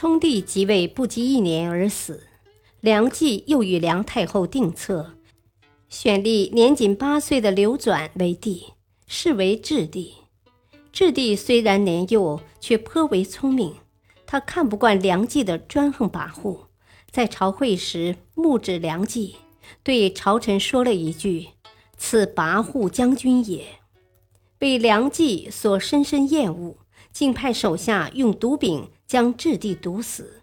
冲帝即位不及一年而死，梁冀又与梁太后定策，选立年仅八岁的刘转为帝，是为质帝。质帝虽然年幼，却颇为聪明。他看不惯梁冀的专横跋扈，在朝会时目指梁冀，对朝臣说了一句：“此跋扈将军也。”被梁冀所深深厌恶，竟派手下用毒饼。将质帝毒死。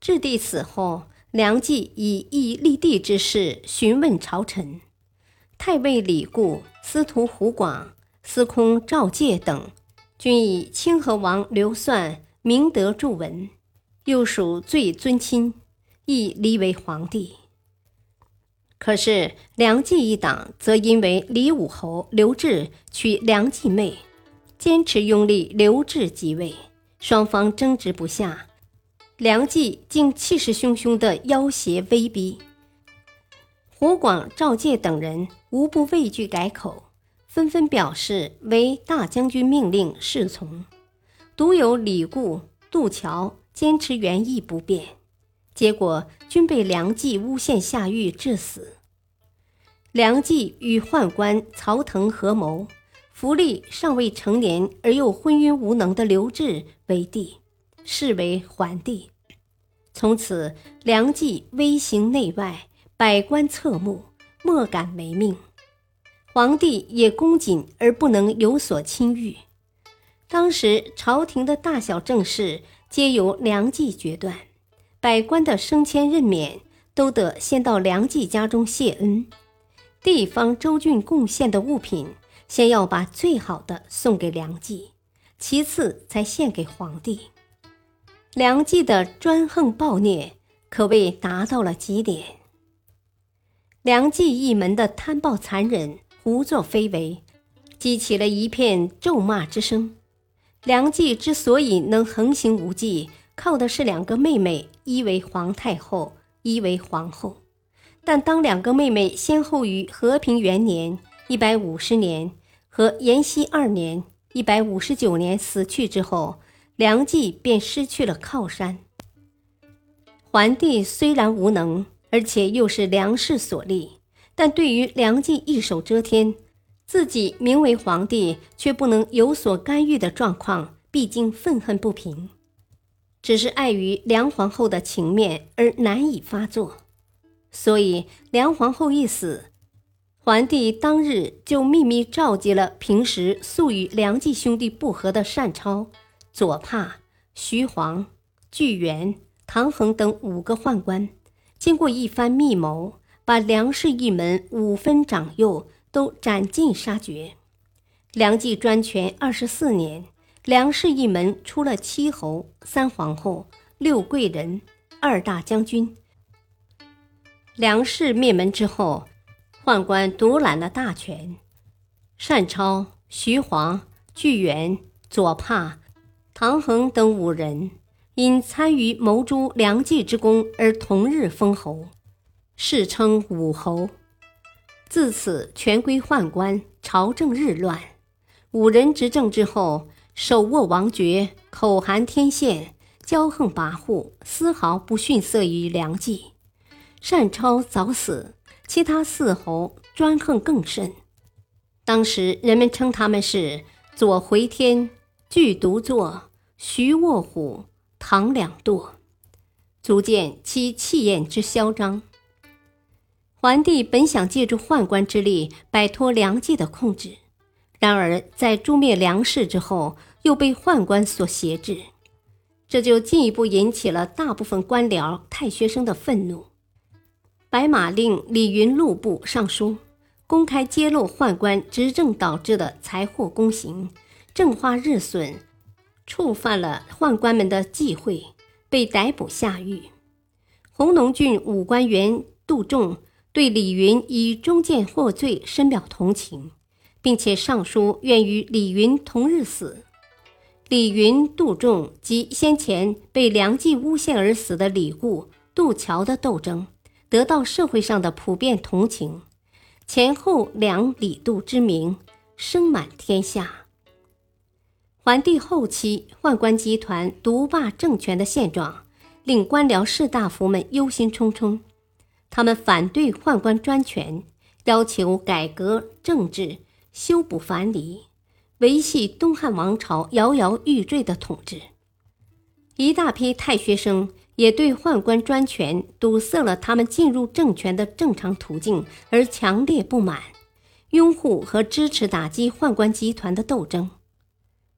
质帝死后，梁冀以义立帝之事询问朝臣，太尉李固、司徒胡广、司空赵介等，均以清河王刘算明德著文，又属最尊亲，亦立为皇帝。可是梁冀一党则因为李武侯刘志娶梁冀妹，坚持拥立刘志即位。双方争执不下，梁冀竟气势汹汹地要挟威逼。胡广、赵介等人无不畏惧改口，纷纷表示为大将军命令侍从。独有李固、杜桥坚持原意不变，结果均被梁冀诬陷下狱致死。梁冀与宦官曹腾合谋。福利尚未成年而又昏庸无能的刘志为帝，是为桓帝。从此，梁冀威行内外，百官侧目，莫敢违命。皇帝也恭谨而不能有所侵御。当时朝廷的大小政事皆由梁冀决断，百官的升迁任免都得先到梁冀家中谢恩。地方州郡贡献的物品。先要把最好的送给梁冀，其次才献给皇帝。梁冀的专横暴虐可谓达到了极点。梁冀一门的贪暴残忍、胡作非为，激起了一片咒骂之声。梁冀之所以能横行无忌，靠的是两个妹妹，一为皇太后，一为皇后。但当两个妹妹先后于和平元年（一百五十年）。和延熙二年（一百五十九年）死去之后，梁冀便失去了靠山。桓帝虽然无能，而且又是梁氏所立，但对于梁冀一手遮天，自己名为皇帝却不能有所干预的状况，毕竟愤恨不平。只是碍于梁皇后的情面而难以发作，所以梁皇后一死。桓帝当日就秘密召集了平时素与梁冀兄弟不和的单超、左帕、徐晃、巨源、唐衡等五个宦官，经过一番密谋，把梁氏一门五分长幼都斩尽杀绝。梁冀专权二十四年，梁氏一门出了七侯、三皇后、六贵人、二大将军。梁氏灭门之后。宦官独揽了大权，单超、徐晃、巨源、左帕、唐衡等五人因参与谋诛梁冀之功而同日封侯，世称武侯。自此，权归宦官，朝政日乱。五人执政之后，手握王爵，口含天宪，骄横跋扈，丝毫不逊色于梁冀。单超早死。其他四侯专横更甚，当时人们称他们是左回天、巨独坐、徐卧虎、唐两舵，足见其气焰之嚣张。桓帝本想借助宦官之力摆脱梁冀的控制，然而在诛灭梁氏之后，又被宦官所挟制，这就进一步引起了大部分官僚太学生的愤怒。白马令李云路部尚书公开揭露宦官执政导致的财货公行、政花日损、触犯了宦官们的忌讳，被逮捕下狱。弘农郡武官员杜仲对李云以中箭获罪深表同情，并且上书愿与李云同日死。李云、杜仲及先前被梁冀诬陷而死的李固、杜桥的斗争，得到社会上的普遍同情，前后两、李、杜之名声满天下。桓帝后期宦官集团独霸政权的现状，令官僚士大夫们忧心忡忡。他们反对宦官专权，要求改革政治，修补藩篱，维系东汉王朝摇摇欲坠的统治。一大批太学生也对宦官专权堵塞了他们进入政权的正常途径而强烈不满，拥护和支持打击宦官集团的斗争。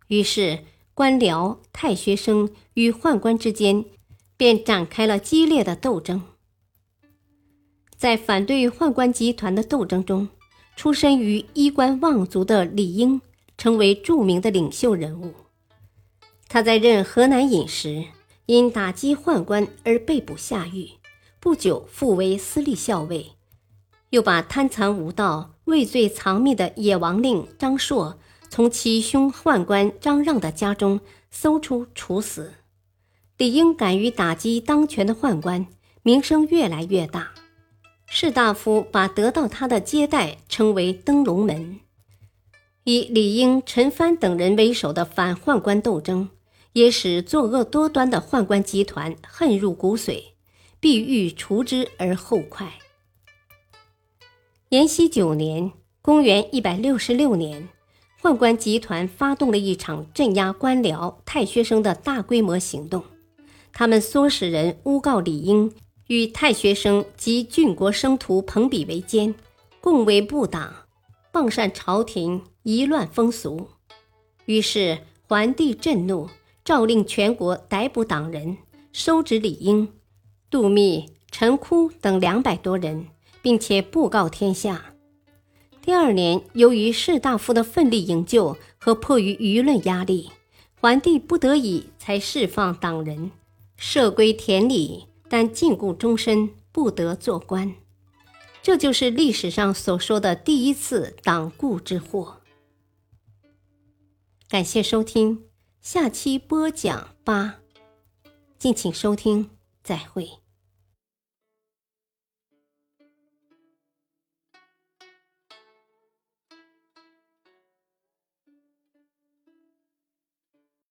于是，官僚、太学生与宦官之间便展开了激烈的斗争。在反对宦官集团的斗争中，出身于衣冠望族的李英成为著名的领袖人物。他在任河南尹时，因打击宦官而被捕下狱，不久复为司隶校尉，又把贪残无道、畏罪藏匿的野王令张硕。从其兄宦官张让的家中搜出处死。李英敢于打击当权的宦官，名声越来越大。士大夫把得到他的接待称为“登龙门”。以李英、陈蕃等人为首的反宦官斗争，也使作恶多端的宦官集团恨入骨髓，必欲除之而后快。延熙九年（公元166年）。宦官集团发动了一场镇压官僚、太学生的大规模行动。他们唆使人诬告李英与太学生及郡国生徒朋比为奸，共为不党，谤善朝廷，夷乱风俗。于是桓帝震怒，诏令全国逮捕党人，收执李英、杜密、陈枯等两百多人，并且布告天下。第二年，由于士大夫的奋力营救和迫于舆论压力，桓帝不得已才释放党人，赦归田里，但禁锢终身，不得做官。这就是历史上所说的第一次党锢之祸。感谢收听，下期播讲八，敬请收听，再会。